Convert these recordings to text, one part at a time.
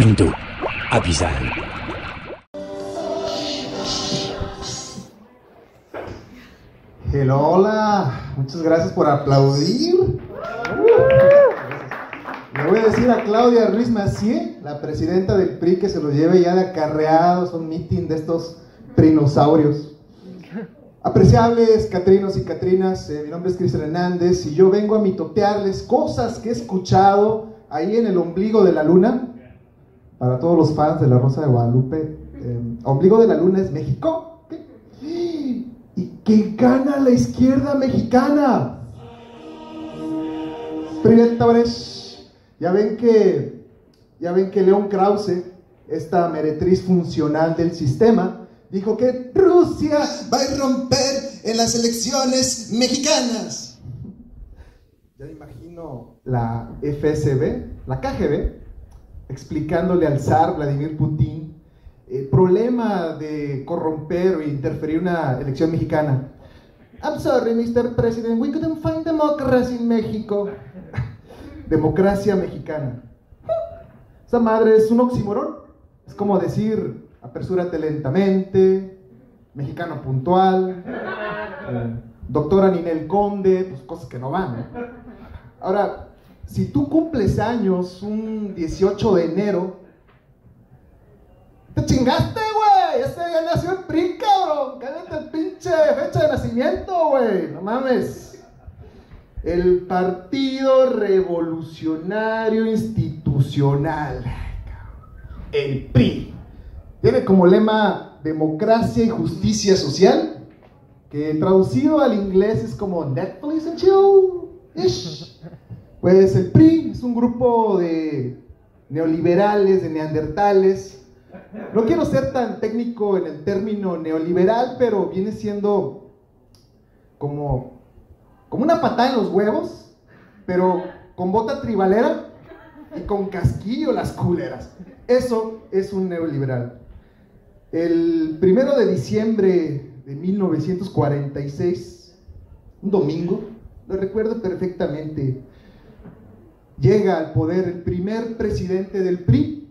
Window hola, muchas gracias por aplaudir. Le voy a decir a Claudia Ruiz Macié, la presidenta del PRI, que se lo lleve ya de acarreados a un meeting de estos trinosaurios. Apreciables Catrinos y Catrinas, eh, mi nombre es Cristian Hernández y yo vengo a mitotearles cosas que he escuchado ahí en el ombligo de la luna. Para todos los fans de la Rosa de Guadalupe, eh, ombligo de la luna es México. ¿Qué? ¿Y que gana la izquierda mexicana? Privetadores, ya ven que ya ven que León Krause, esta meretriz funcional del sistema, dijo que Rusia va a romper en las elecciones mexicanas. Ya imagino la FSB, la KGB, explicándole al zar Vladimir Putin el problema de corromper o interferir una elección mexicana. I'm sorry, Mr. President, we couldn't find democracy in México. Democracia mexicana. Esa madre es un oxímoron. Es como decir, apresúrate lentamente, mexicano puntual, eh, doctora Ninel Conde, pues cosas que no van. Ahora, si tú cumples años un 18 de enero, te chingaste, güey. Ese ya nació en PRI, cabrón. Cállate el pinche fecha de nacimiento, güey. No mames. El Partido Revolucionario Institucional. El PRI. Tiene como lema democracia y justicia social, que traducido al inglés es como Netflix and chill. Ish. Pues el PRI es un grupo de neoliberales, de neandertales. No quiero ser tan técnico en el término neoliberal, pero viene siendo como, como una patada en los huevos, pero con bota tribalera y con casquillo las culeras. Eso es un neoliberal. El primero de diciembre de 1946, un domingo, lo recuerdo perfectamente, llega al poder el primer presidente del PRI,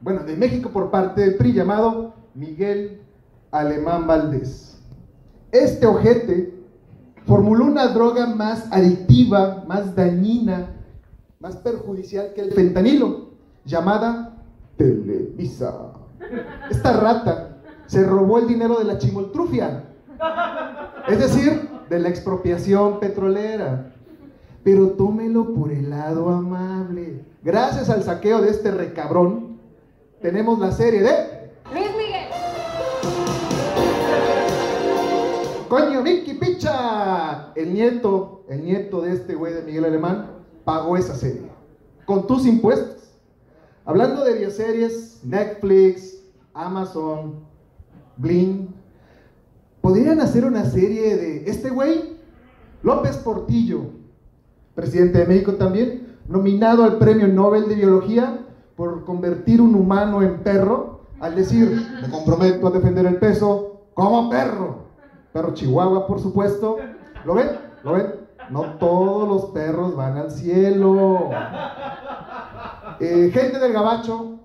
bueno, de México por parte del PRI, llamado Miguel Alemán Valdés. Este ojete formuló una droga más adictiva, más dañina, más perjudicial que el fentanilo, llamada Televisa. Esta rata se robó el dinero de la chimoltrufia, es decir, de la expropiación petrolera. Pero tómelo por el lado amable. Gracias al saqueo de este recabrón, tenemos la serie de Luis Miguel. Coño, Mickey Picha. El nieto, el nieto de este güey de Miguel Alemán, pagó esa serie. Con tus impuestos. Hablando de bioseries, Netflix, Amazon, Bling, podrían hacer una serie de este güey, López Portillo, presidente de México también, nominado al Premio Nobel de Biología por convertir un humano en perro, al decir, me comprometo a defender el peso como perro. Perro chihuahua, por supuesto. ¿Lo ven? ¿Lo ven? No todos los perros van al cielo. Eh, gente del Gabacho,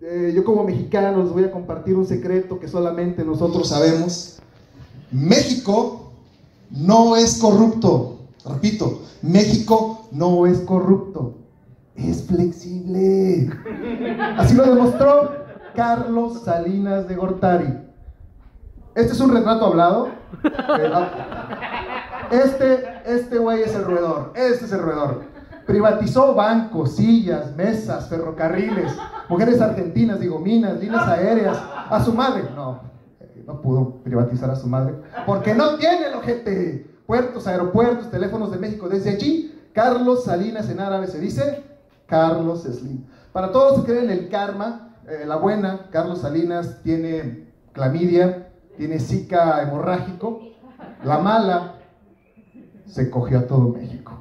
eh, yo como mexicano les voy a compartir un secreto que solamente nosotros sabemos. México no es corrupto. Repito, México no es corrupto, es flexible. Así lo demostró Carlos Salinas de Gortari. Este es un retrato hablado. Este, este güey es el roedor. Este es el roedor. Privatizó bancos, sillas, mesas, ferrocarriles, mujeres argentinas, digo, minas, líneas aéreas. A su madre. No, eh, no pudo privatizar a su madre. Porque no tiene el ojete. Puertos, aeropuertos, teléfonos de México. Desde allí, Carlos Salinas en árabe se dice Carlos Slim. Para todos que creen en el karma, eh, la buena, Carlos Salinas tiene clamidia, tiene zika hemorrágico. La mala, se cogió a todo México.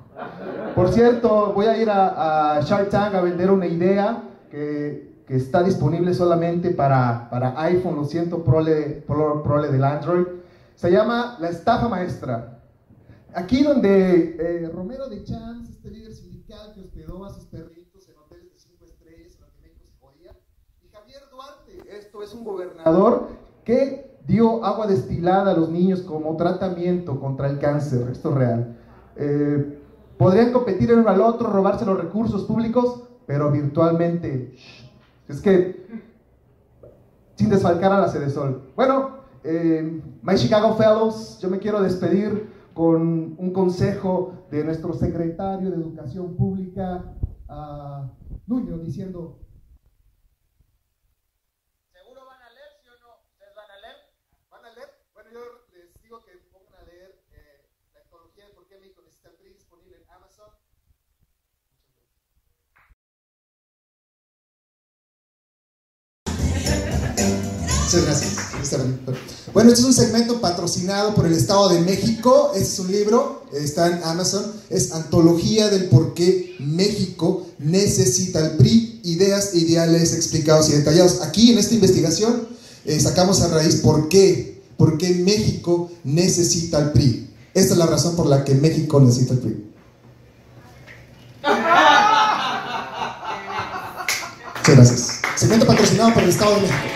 Por cierto, voy a ir a, a Shark Tank a vender una idea que, que está disponible solamente para, iPhone, lo siento, prole, pro- prole del Android. Se llama La Estafa Maestra. Aquí donde eh, Romero de Champs, este líder sindical que hospedó a sus perritos en hoteles de cinco estrellas en los que se podía, Esto es un gobernador que dio agua destilada a los niños como tratamiento contra el cáncer. Esto es real. Eh, podrían competir el uno al otro, robarse los recursos públicos, pero virtualmente. Es que sin desfalcar a la Sede Sol. Bueno, eh, My Chicago Fellows, yo me quiero despedir con un consejo de nuestro secretario de Educación Pública, uh, Nuño, diciendo, ¿seguro van a leer, sí o no? ¿Ustedes van a leer? ¿Van a leer? Bueno, yo les digo que pongan a leer eh, la ecología de por qué México necesita PRI disponible en Amazon. Muchas gracias. Bueno, este es un segmento patrocinado por el Estado de México. Este es un libro, está en Amazon. Es Antología del por qué México necesita el PRI, ideas e ideales explicados y detallados. Aquí en esta investigación eh, sacamos a raíz por qué, por qué México necesita el PRI. Esta es la razón por la que México necesita el PRI. Muchas gracias. Segmento patrocinado por el Estado de México.